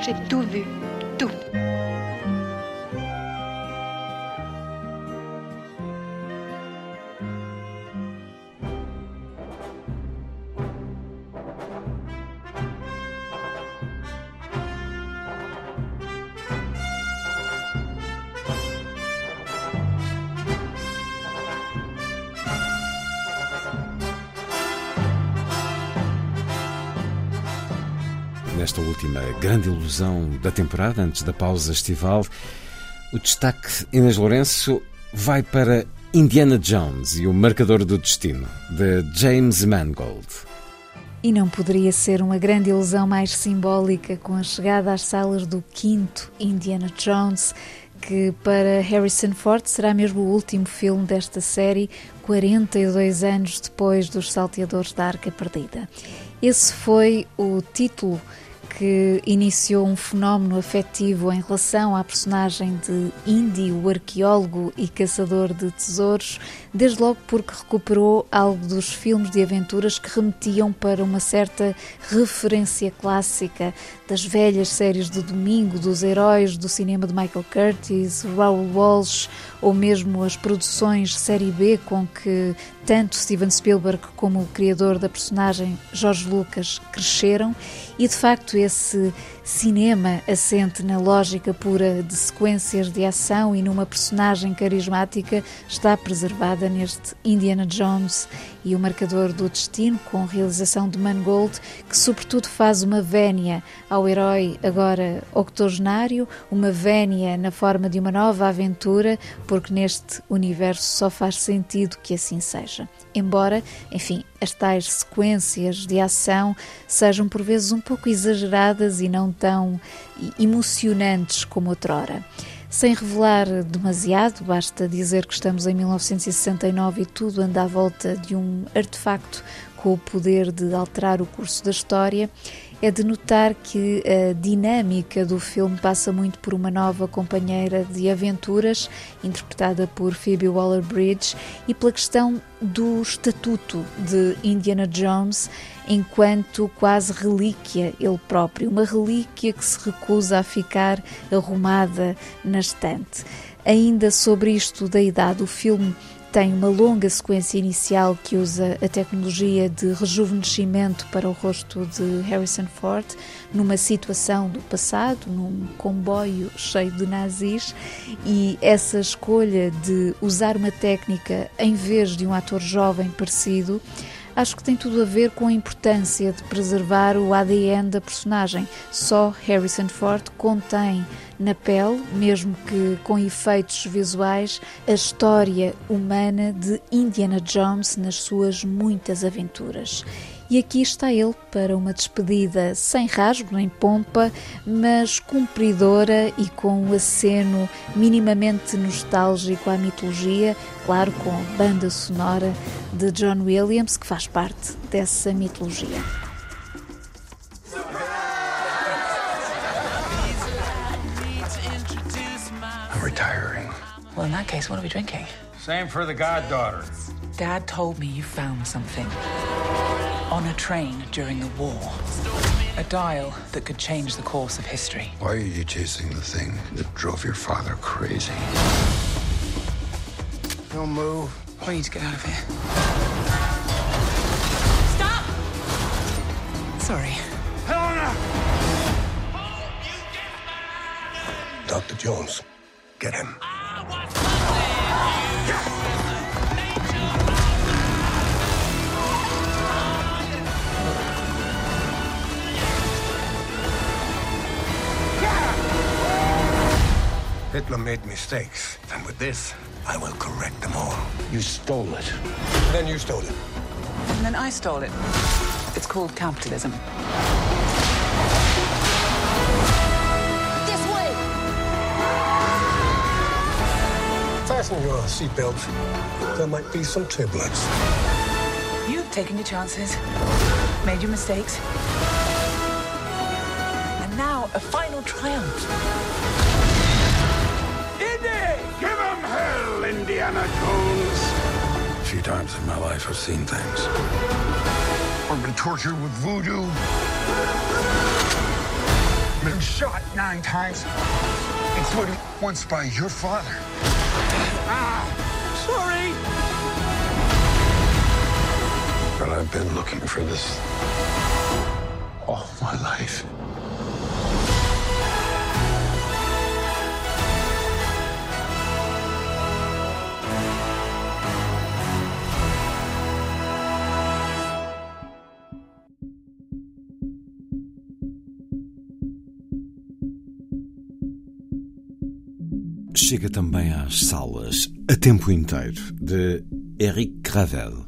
J'ai tout vu. Tout. Nesta última grande ilusão da temporada, antes da pausa estival, o destaque Inês Lourenço vai para Indiana Jones e o Marcador do Destino, de James Mangold. E não poderia ser uma grande ilusão mais simbólica com a chegada às salas do quinto Indiana Jones, que para Harrison Ford será mesmo o último filme desta série, 42 anos depois dos Salteadores da Arca Perdida. Esse foi o título que iniciou um fenómeno afetivo em relação à personagem de Indy, o arqueólogo e caçador de tesouros, desde logo porque recuperou algo dos filmes de aventuras que remetiam para uma certa referência clássica das velhas séries de domingo, dos heróis do cinema de Michael Curtis, Raoul Walsh ou mesmo as produções série B com que tanto Steven Spielberg como o criador da personagem George Lucas cresceram e de facto esse cinema assente na lógica pura de sequências de ação e numa personagem carismática está preservada neste Indiana Jones e o Marcador do Destino, com realização de Mangold, que sobretudo faz uma vénia ao herói agora octogenário, uma vénia na forma de uma nova aventura, porque neste universo só faz sentido que assim seja. Embora, enfim, as tais sequências de ação sejam por vezes um pouco exageradas e não tão emocionantes como outrora. Sem revelar demasiado, basta dizer que estamos em 1969 e tudo anda à volta de um artefacto com o poder de alterar o curso da história. É de notar que a dinâmica do filme passa muito por uma nova companheira de aventuras, interpretada por Phoebe Waller-Bridge, e pela questão do estatuto de Indiana Jones enquanto quase relíquia ele próprio, uma relíquia que se recusa a ficar arrumada na estante. Ainda sobre isto da idade, o filme tem uma longa sequência inicial que usa a tecnologia de rejuvenescimento para o rosto de Harrison Ford, numa situação do passado, num comboio cheio de nazis, e essa escolha de usar uma técnica em vez de um ator jovem parecido acho que tem tudo a ver com a importância de preservar o ADN da personagem. Só Harrison Ford contém na pele, mesmo que com efeitos visuais, a história humana de Indiana Jones nas suas muitas aventuras. E aqui está ele para uma despedida sem rasgo nem pompa, mas cumpridora e com um aceno minimamente nostálgico à mitologia, claro, com a banda sonora de John Williams, que faz parte dessa mitologia. I'm retiring. Well, in that case, what are we drinking? Same for the goddaughter. Dad told me you found something on a train during the war. A dial that could change the course of history. Why are you chasing the thing that drove your father crazy? Don't move. I need to get out of here. Stop! Sorry. Helena! Dr. Jones, get him. Hitler made mistakes, and with this, I will correct them all. You stole it. Then you stole it. And then I stole it. It's called capitalism. This way! Fasten your seatbelts. There might be some turbulence. You've taken your chances, made your mistakes. And now a final triumph. Indiana Jones! A few times in my life, I've seen things. I've been tortured with voodoo. Been shot nine times, including once by your father. Ah, sorry! But I've been looking for this all my life. Chega também às salas a tempo inteiro de Eric Gravel.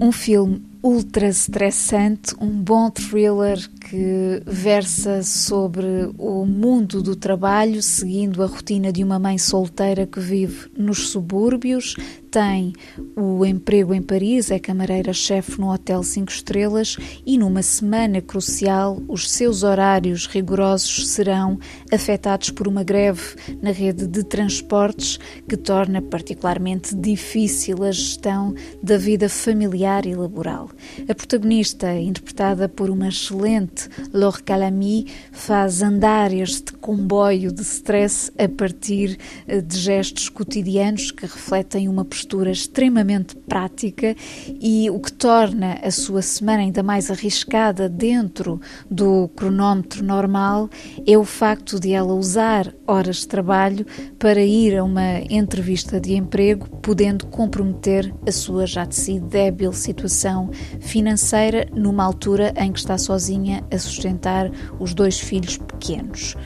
Um filme ultra estressante, um bom thriller que versa sobre o mundo do trabalho, seguindo a rotina de uma mãe solteira que vive nos subúrbios, tem o emprego em Paris, é camareira-chefe no Hotel 5 Estrelas e numa semana crucial os seus horários rigorosos serão afetados por uma greve na rede de transportes que torna particularmente difícil a gestão da vida familiar e laboral. A protagonista, interpretada por uma excelente Laure Calamy, faz andar este comboio de stress a partir eh, de gestos cotidianos que refletem uma postura extremamente prática e o que torna a sua semana ainda mais arriscada dentro do cronómetro normal é o facto de ela usar horas de trabalho para ir a uma entrevista de emprego, podendo comprometer a sua já de si débil situação financeira numa altura em que está sozinha a sustentar os dois filhos pequenos.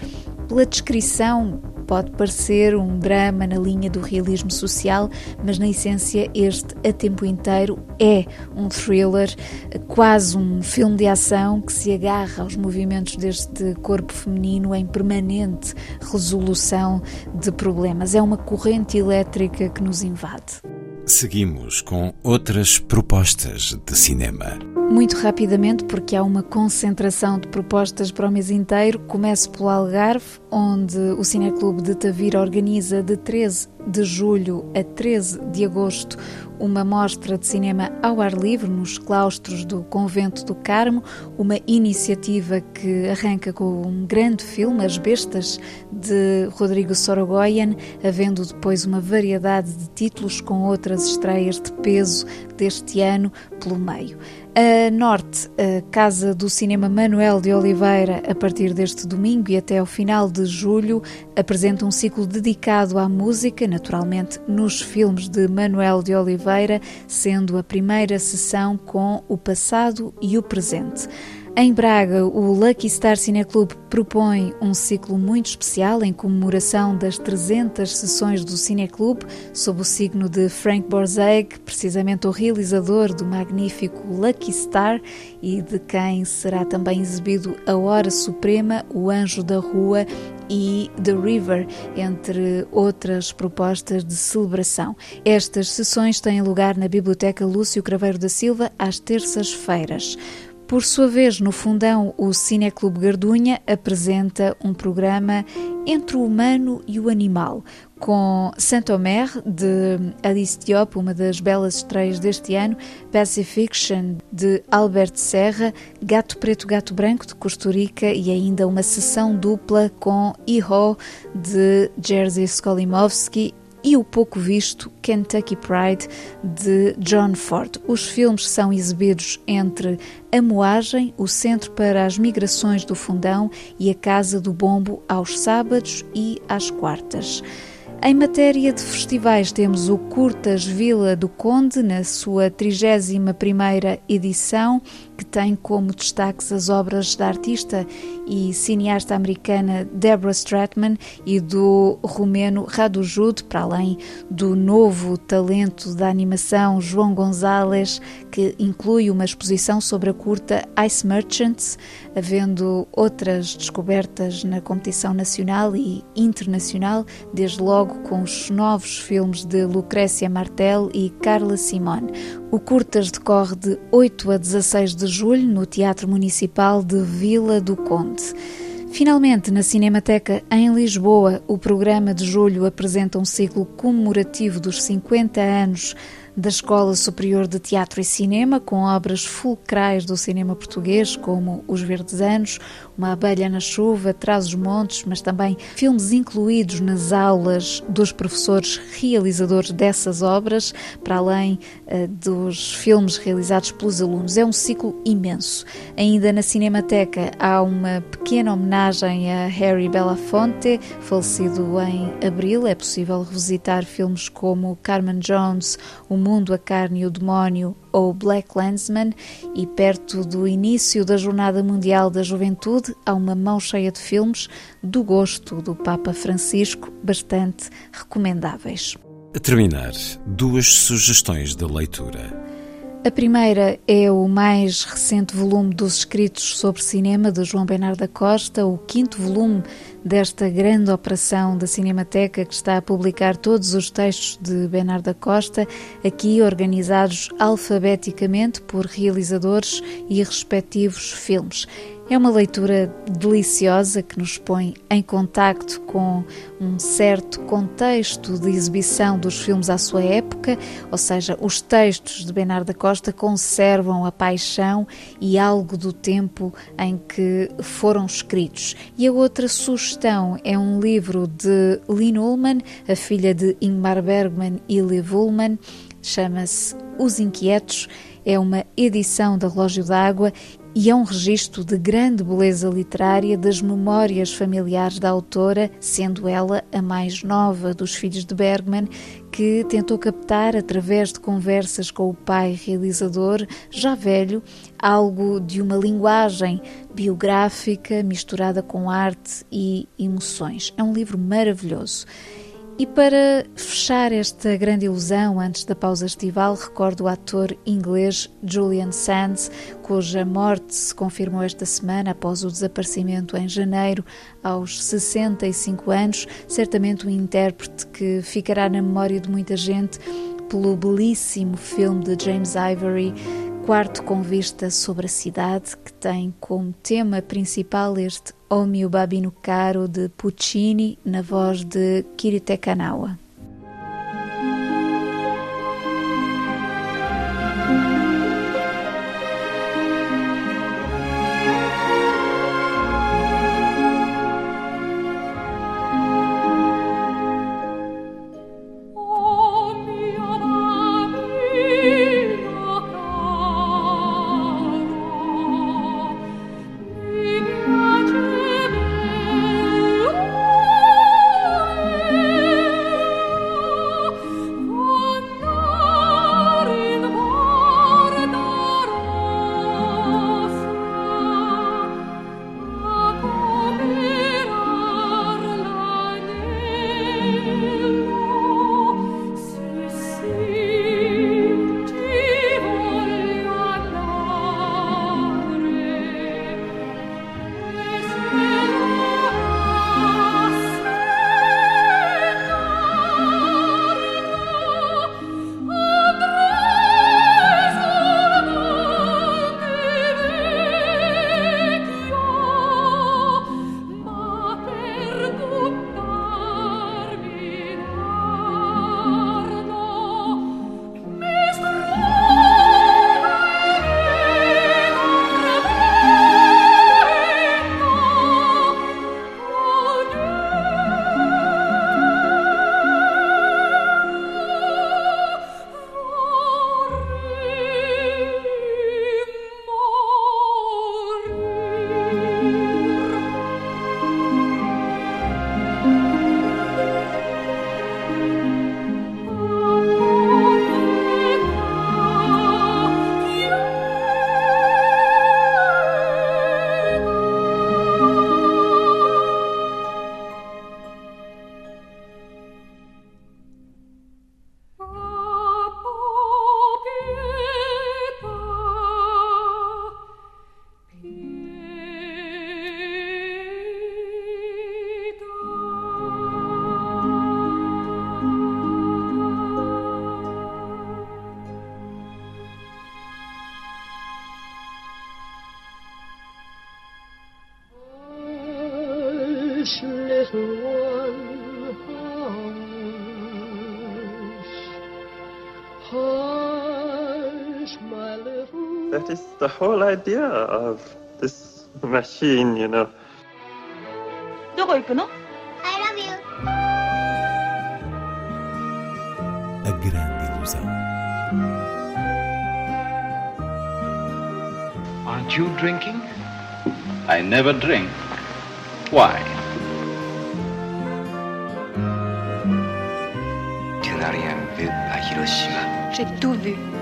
Pela descrição, pode parecer um drama na linha do realismo social, mas na essência este a tempo inteiro é um thriller, quase um filme de ação que se agarra aos movimentos deste corpo feminino em permanente resolução de problemas. É uma corrente elétrica que nos invade. Seguimos com outras propostas de cinema. Muito rapidamente, porque há uma concentração de propostas para o mês inteiro, começo pelo Algarve, onde o Cineclube de Tavira organiza de 13 de julho a 13 de agosto uma mostra de cinema ao ar livre nos claustros do Convento do Carmo, uma iniciativa que arranca com um grande filme, As Bestas, de Rodrigo Sorogoyen, havendo depois uma variedade de títulos com outras estreias de peso deste ano pelo meio. A Norte, a Casa do Cinema Manuel de Oliveira, a partir deste domingo e até ao final de julho, apresenta um ciclo dedicado à música, naturalmente nos filmes de Manuel de Oliveira, sendo a primeira sessão com o passado e o presente. Em Braga, o Lucky Star Cineclube propõe um ciclo muito especial em comemoração das 300 sessões do Cineclube, sob o signo de Frank Borzage, precisamente o realizador do magnífico Lucky Star e de quem será também exibido A Hora Suprema, O Anjo da Rua e The River, entre outras propostas de celebração. Estas sessões têm lugar na Biblioteca Lúcio Craveiro da Silva às terças-feiras. Por sua vez, no fundão, o Cineclube Gardunha apresenta um programa entre o humano e o animal, com Saint-Omer, de Alice Diop, uma das belas estreias deste ano, Pacifiction, de Albert Serra, Gato Preto, Gato Branco, de Costurica e ainda uma sessão dupla com Iho, de Jerzy Skolimowski e o pouco visto Kentucky Pride de John Ford. Os filmes são exibidos entre a Moagem, o Centro para as Migrações do Fundão e a Casa do Bombo aos sábados e às quartas. Em matéria de festivais, temos o Curtas Vila do Conde, na sua 31ª edição, que tem como destaques as obras da artista e cineasta americana Deborah Stratman e do romeno Radu Jude, para além do novo talento da animação João Gonzalez, que inclui uma exposição sobre a curta Ice Merchants, havendo outras descobertas na competição nacional e internacional, desde logo com os novos filmes de Lucrécia Martel e Carla Simone. O Curtas decorre de 8 a 16 de julho no Teatro Municipal de Vila do Conde. Finalmente, na Cinemateca em Lisboa, o programa de julho apresenta um ciclo comemorativo dos 50 anos da Escola Superior de Teatro e Cinema, com obras fulcrais do cinema português, como Os Verdes Anos, Uma Abelha na Chuva, Traz os Montes, mas também filmes incluídos nas aulas dos professores realizadores dessas obras, para além uh, dos filmes realizados pelos alunos. É um ciclo imenso. Ainda na Cinemateca há uma pequena homenagem a Harry Belafonte, falecido em abril. É possível revisitar filmes como Carmen Jones, O Mundo, a Carne e o Demónio ou Black Landsman, e perto do início da Jornada Mundial da Juventude, há uma mão cheia de filmes do gosto do Papa Francisco, bastante recomendáveis. A terminar, duas sugestões de leitura. A primeira é o mais recente volume dos escritos sobre cinema de João Bernardo da Costa, o quinto volume desta grande operação da Cinemateca que está a publicar todos os textos de Bernardo da Costa, aqui organizados alfabeticamente por realizadores e respectivos filmes. É uma leitura deliciosa que nos põe em contacto com um certo contexto de exibição dos filmes à sua época, ou seja, os textos de Bernardo da Costa conservam a paixão e algo do tempo em que foram escritos. E a outra sugestão é um livro de Lynn Ullman, a filha de Ingmar Bergman e Liv Ullman, chama-se Os Inquietos é uma edição da Relógio d'Água e é um registro de grande beleza literária das memórias familiares da autora, sendo ela a mais nova dos filhos de Bergman, que tentou captar, através de conversas com o pai realizador, já velho, algo de uma linguagem biográfica misturada com arte e emoções. É um livro maravilhoso. E para fechar esta grande ilusão antes da pausa estival, recordo o ator inglês Julian Sands, cuja morte se confirmou esta semana após o desaparecimento em janeiro, aos 65 anos. Certamente um intérprete que ficará na memória de muita gente pelo belíssimo filme de James Ivory quarto com vista sobre a cidade, que tem como tema principal este O mio babino caro de Puccini, na voz de Kirite Kanawa. That is the whole idea of this machine, you know. どこ行くの I love you. A grande ilusão. Aren't you drinking? I never drink. Why? Tu n'as rien vu à Hiroshima. J'ai tout vu. Tout.